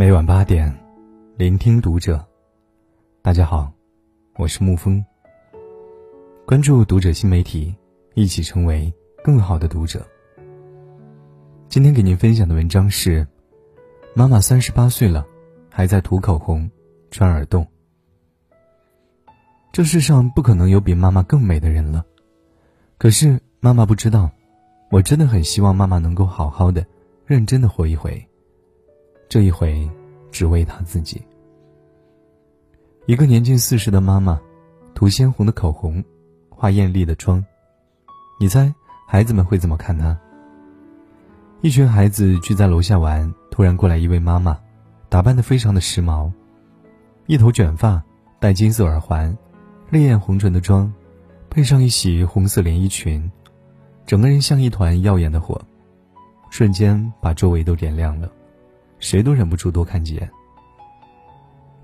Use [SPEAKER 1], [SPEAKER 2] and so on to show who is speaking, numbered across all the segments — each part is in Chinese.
[SPEAKER 1] 每晚八点，聆听读者。大家好，我是沐风。关注读者新媒体，一起成为更好的读者。今天给您分享的文章是：妈妈三十八岁了，还在涂口红、穿耳洞。这世上不可能有比妈妈更美的人了。可是妈妈不知道，我真的很希望妈妈能够好好的、认真的活一回。这一回，只为他自己。一个年近四十的妈妈，涂鲜红的口红，化艳丽的妆，你猜孩子们会怎么看她？一群孩子聚在楼下玩，突然过来一位妈妈，打扮的非常的时髦，一头卷发，戴金色耳环，烈焰红唇的妆，配上一袭红色连衣裙，整个人像一团耀眼的火，瞬间把周围都点亮了。谁都忍不住多看几眼。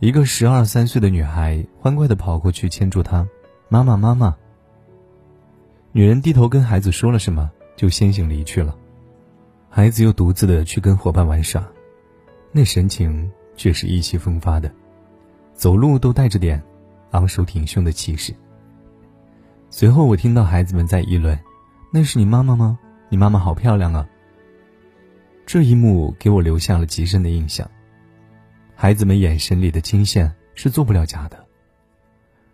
[SPEAKER 1] 一个十二三岁的女孩欢快的跑过去牵住她，妈妈妈妈。女人低头跟孩子说了什么，就先行离去了。孩子又独自的去跟伙伴玩耍，那神情却是意气风发的，走路都带着点昂首挺胸的气势。随后我听到孩子们在议论：“那是你妈妈吗？你妈妈好漂亮啊！”这一幕给我留下了极深的印象。孩子们眼神里的惊羡是做不了假的。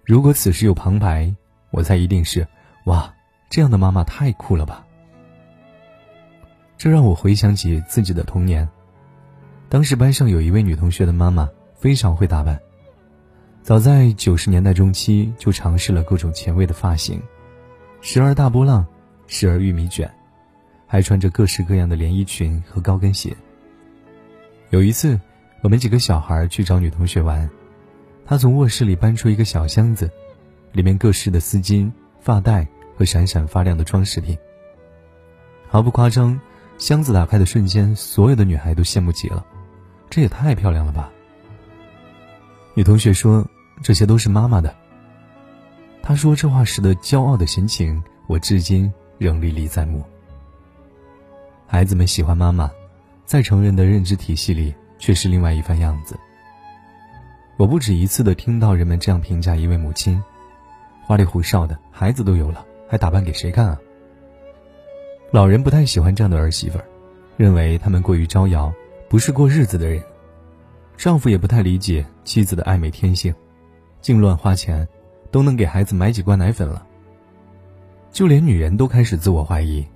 [SPEAKER 1] 如果此时有旁白，我猜一定是：哇，这样的妈妈太酷了吧！这让我回想起自己的童年。当时班上有一位女同学的妈妈非常会打扮，早在九十年代中期就尝试了各种前卫的发型，时而大波浪，时而玉米卷。还穿着各式各样的连衣裙和高跟鞋。有一次，我们几个小孩去找女同学玩，她从卧室里搬出一个小箱子，里面各式的丝巾、发带和闪闪发亮的装饰品。毫不夸张，箱子打开的瞬间，所有的女孩都羡慕极了，这也太漂亮了吧！女同学说：“这些都是妈妈的。”她说这话时的骄傲的神情，我至今仍历历在目。孩子们喜欢妈妈，在成人的认知体系里却是另外一番样子。我不止一次的听到人们这样评价一位母亲：花里胡哨的，孩子都有了，还打扮给谁看啊？老人不太喜欢这样的儿媳妇，认为他们过于招摇，不是过日子的人。丈夫也不太理解妻子的爱美天性，净乱花钱，都能给孩子买几罐奶粉了。就连女人都开始自我怀疑。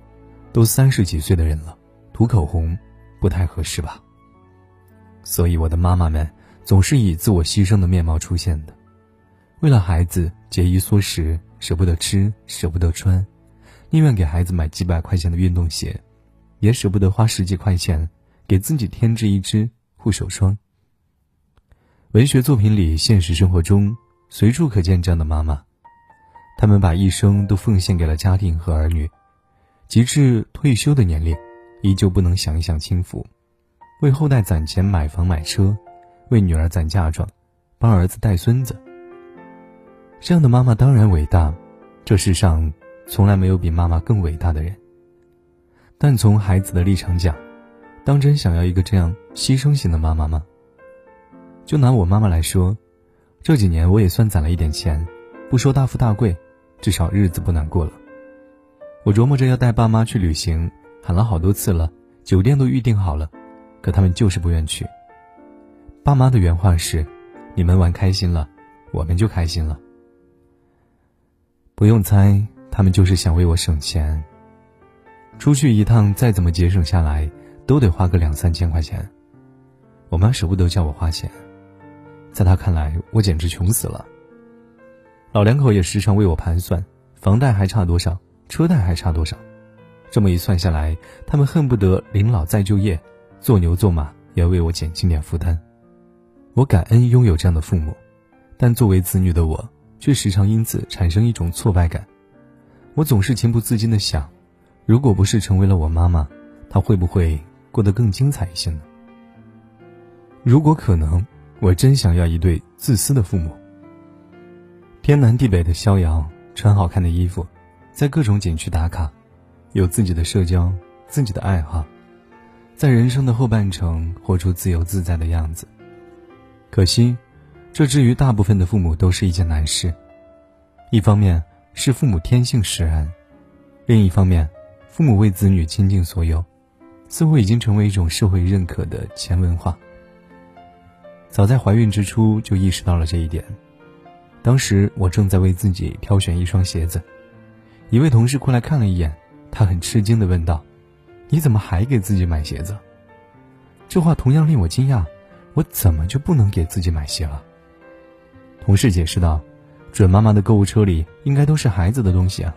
[SPEAKER 1] 都三十几岁的人了，涂口红不太合适吧？所以我的妈妈们总是以自我牺牲的面貌出现的，为了孩子节衣缩食，舍不得吃，舍不得穿，宁愿给孩子买几百块钱的运动鞋，也舍不得花十几块钱给自己添置一支护手霜。文学作品里，现实生活中随处可见这样的妈妈，她们把一生都奉献给了家庭和儿女。及至退休的年龄，依旧不能享一享清福，为后代攒钱买房买车，为女儿攒嫁妆，帮儿子带孙子。这样的妈妈当然伟大，这世上从来没有比妈妈更伟大的人。但从孩子的立场讲，当真想要一个这样牺牲型的妈妈吗？就拿我妈妈来说，这几年我也算攒了一点钱，不说大富大贵，至少日子不难过了。我琢磨着要带爸妈去旅行，喊了好多次了，酒店都预订好了，可他们就是不愿去。爸妈的原话是：“你们玩开心了，我们就开心了。”不用猜，他们就是想为我省钱。出去一趟再怎么节省下来，都得花个两三千块钱。我妈舍不得叫我花钱，在她看来，我简直穷死了。老两口也时常为我盘算，房贷还差多少。车贷还差多少？这么一算下来，他们恨不得临老再就业，做牛做马也要为我减轻点负担。我感恩拥有这样的父母，但作为子女的我，却时常因此产生一种挫败感。我总是情不自禁的想，如果不是成为了我妈妈，她会不会过得更精彩一些呢？如果可能，我真想要一对自私的父母。天南地北的逍遥，穿好看的衣服。在各种景区打卡，有自己的社交，自己的爱好，在人生的后半程活出自由自在的样子。可惜，这至于大部分的父母都是一件难事。一方面是父母天性使然，另一方面，父母为子女倾尽所有，似乎已经成为一种社会认可的前文化。早在怀孕之初就意识到了这一点。当时我正在为自己挑选一双鞋子，一位同事过来看了一眼，他很吃惊地问道：“你怎么还给自己买鞋子？”这话同样令我惊讶，我怎么就不能给自己买鞋了？同事解释道：“准妈妈的购物车里应该都是孩子的东西啊。”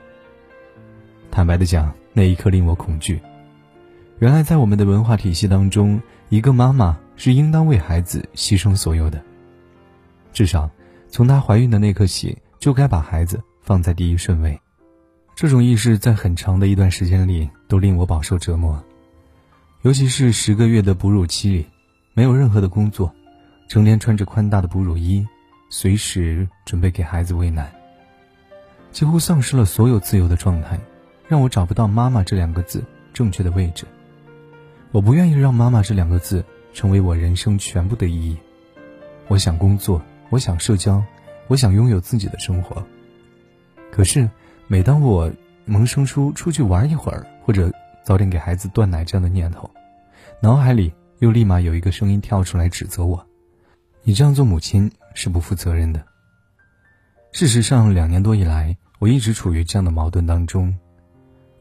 [SPEAKER 1] 坦白的讲，那一刻令我恐惧。原来，在我们的文化体系当中，一个妈妈。是应当为孩子牺牲所有的，至少从她怀孕的那刻起，就该把孩子放在第一顺位。这种意识在很长的一段时间里都令我饱受折磨，尤其是十个月的哺乳期里，没有任何的工作，成天穿着宽大的哺乳衣，随时准备给孩子喂奶，几乎丧失了所有自由的状态，让我找不到“妈妈”这两个字正确的位置。我不愿意让“妈妈”这两个字。成为我人生全部的意义。我想工作，我想社交，我想拥有自己的生活。可是，每当我萌生出出去玩一会儿，或者早点给孩子断奶这样的念头，脑海里又立马有一个声音跳出来指责我：“你这样做母亲是不负责任的。”事实上，两年多以来，我一直处于这样的矛盾当中。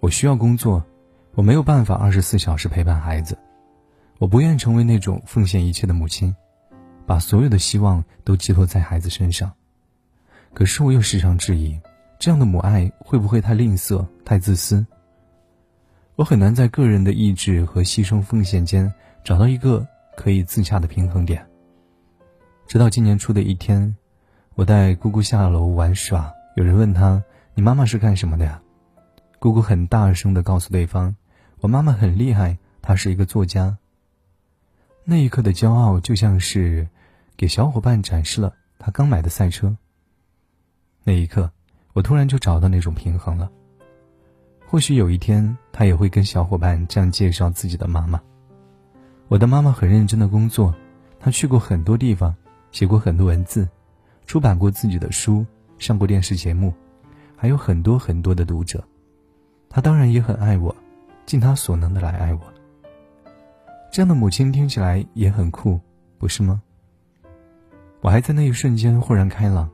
[SPEAKER 1] 我需要工作，我没有办法二十四小时陪伴孩子。我不愿成为那种奉献一切的母亲，把所有的希望都寄托在孩子身上。可是我又时常质疑，这样的母爱会不会太吝啬、太自私？我很难在个人的意志和牺牲奉献间找到一个可以自洽的平衡点。直到今年初的一天，我带姑姑下楼玩耍，有人问她：“你妈妈是干什么的呀？”姑姑很大声地告诉对方：“我妈妈很厉害，她是一个作家。”那一刻的骄傲，就像是给小伙伴展示了他刚买的赛车。那一刻，我突然就找到那种平衡了。或许有一天，他也会跟小伙伴这样介绍自己的妈妈：“我的妈妈很认真的工作，她去过很多地方，写过很多文字，出版过自己的书，上过电视节目，还有很多很多的读者。她当然也很爱我，尽她所能的来爱我。”这样的母亲听起来也很酷，不是吗？我还在那一瞬间豁然开朗。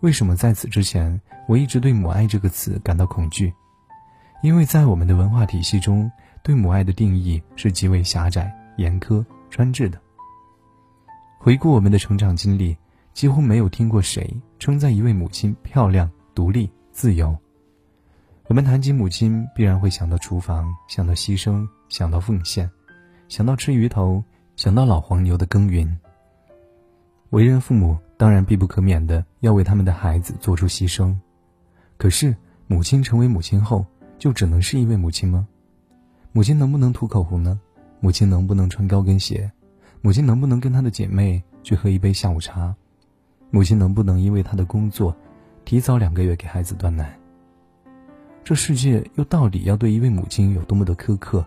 [SPEAKER 1] 为什么在此之前我一直对“母爱”这个词感到恐惧？因为在我们的文化体系中，对母爱的定义是极为狭窄、严苛、专制的。回顾我们的成长经历，几乎没有听过谁称赞一位母亲漂亮、独立、自由。我们谈及母亲，必然会想到厨房，想到牺牲，想到奉献。想到吃鱼头，想到老黄牛的耕耘。为人父母当然必不可免的要为他们的孩子做出牺牲，可是母亲成为母亲后，就只能是一位母亲吗？母亲能不能涂口红呢？母亲能不能穿高跟鞋？母亲能不能跟她的姐妹去喝一杯下午茶？母亲能不能因为她的工作，提早两个月给孩子断奶？这世界又到底要对一位母亲有多么的苛刻？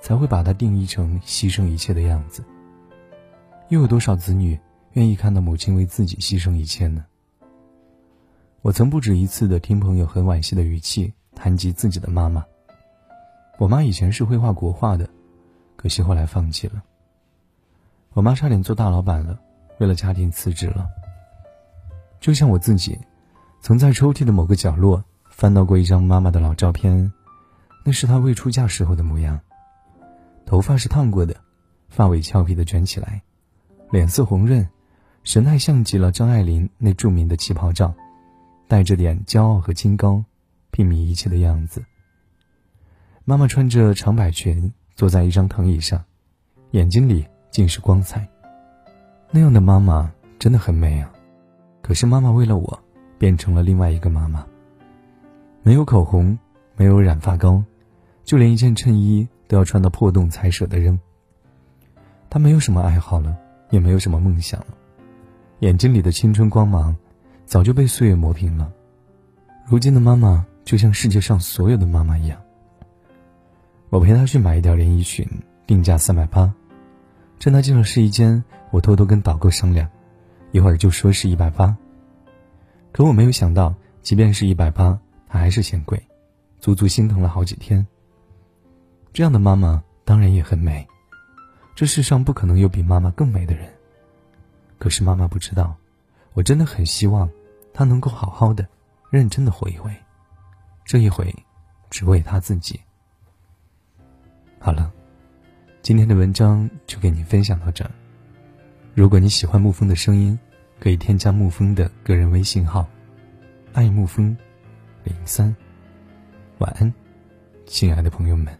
[SPEAKER 1] 才会把她定义成牺牲一切的样子。又有多少子女愿意看到母亲为自己牺牲一切呢？我曾不止一次的听朋友很惋惜的语气谈及自己的妈妈。我妈以前是会画国画的，可惜后来放弃了。我妈差点做大老板了，为了家庭辞职了。就像我自己，曾在抽屉的某个角落翻到过一张妈妈的老照片，那是她未出嫁时候的模样。头发是烫过的，发尾俏皮的卷起来，脸色红润，神态像极了张爱玲那著名的旗袍照，带着点骄傲和清高，拼命一切的样子。妈妈穿着长摆裙，坐在一张藤椅上，眼睛里尽是光彩。那样的妈妈真的很美啊！可是妈妈为了我，变成了另外一个妈妈。没有口红，没有染发膏，就连一件衬衣。都要穿到破洞才舍得扔。他没有什么爱好了，也没有什么梦想了，眼睛里的青春光芒早就被岁月磨平了。如今的妈妈就像世界上所有的妈妈一样。我陪她去买一条连衣裙，定价三百八。趁她进了试衣间，我偷偷跟导购商量，一会儿就说是一百八。可我没有想到，即便是一百八，她还是嫌贵，足足心疼了好几天。这样的妈妈当然也很美，这世上不可能有比妈妈更美的人。可是妈妈不知道，我真的很希望，她能够好好的、认真的活一回，这一回，只为她自己。好了，今天的文章就给你分享到这。如果你喜欢沐风的声音，可以添加沐风的个人微信号“爱沐风零三”。晚安，亲爱的朋友们。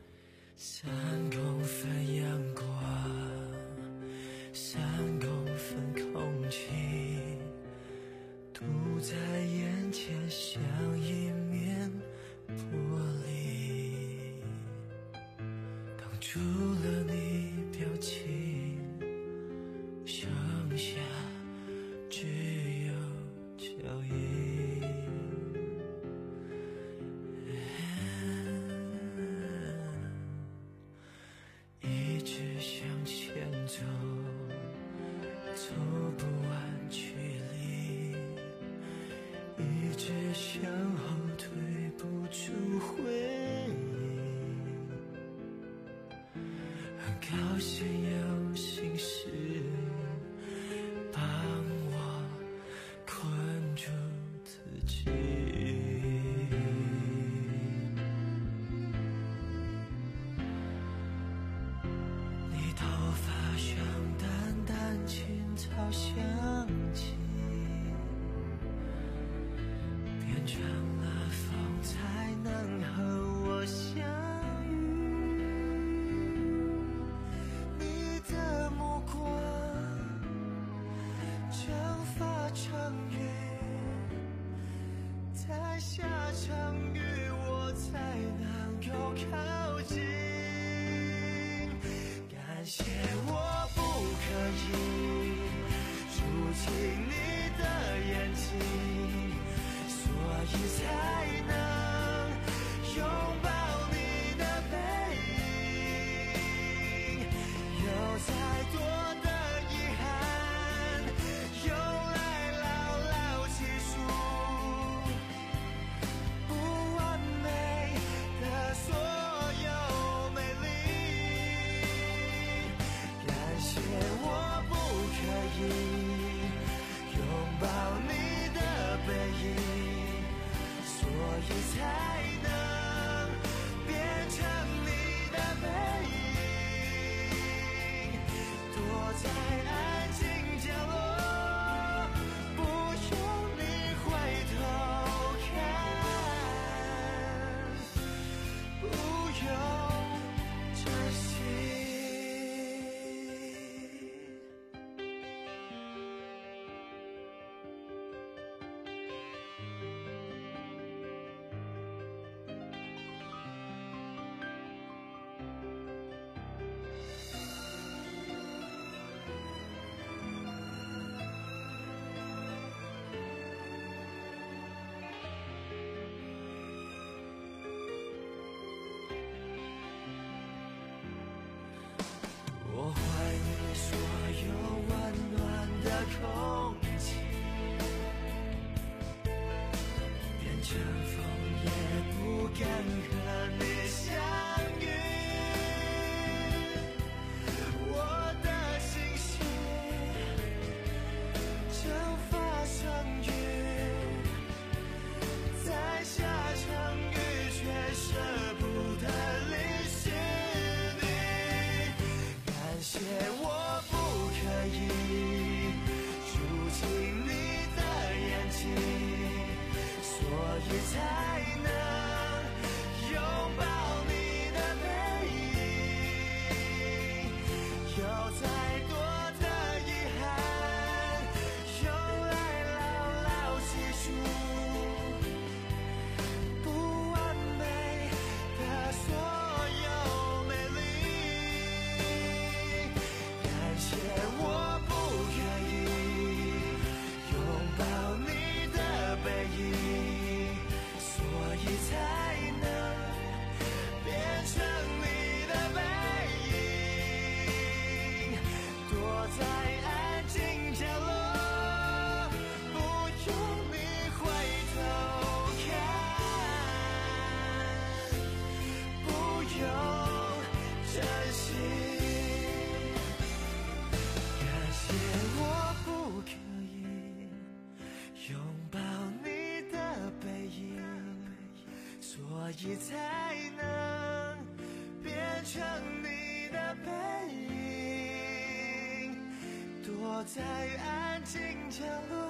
[SPEAKER 2] 能所以才能变成你的背影，躲在安静角落。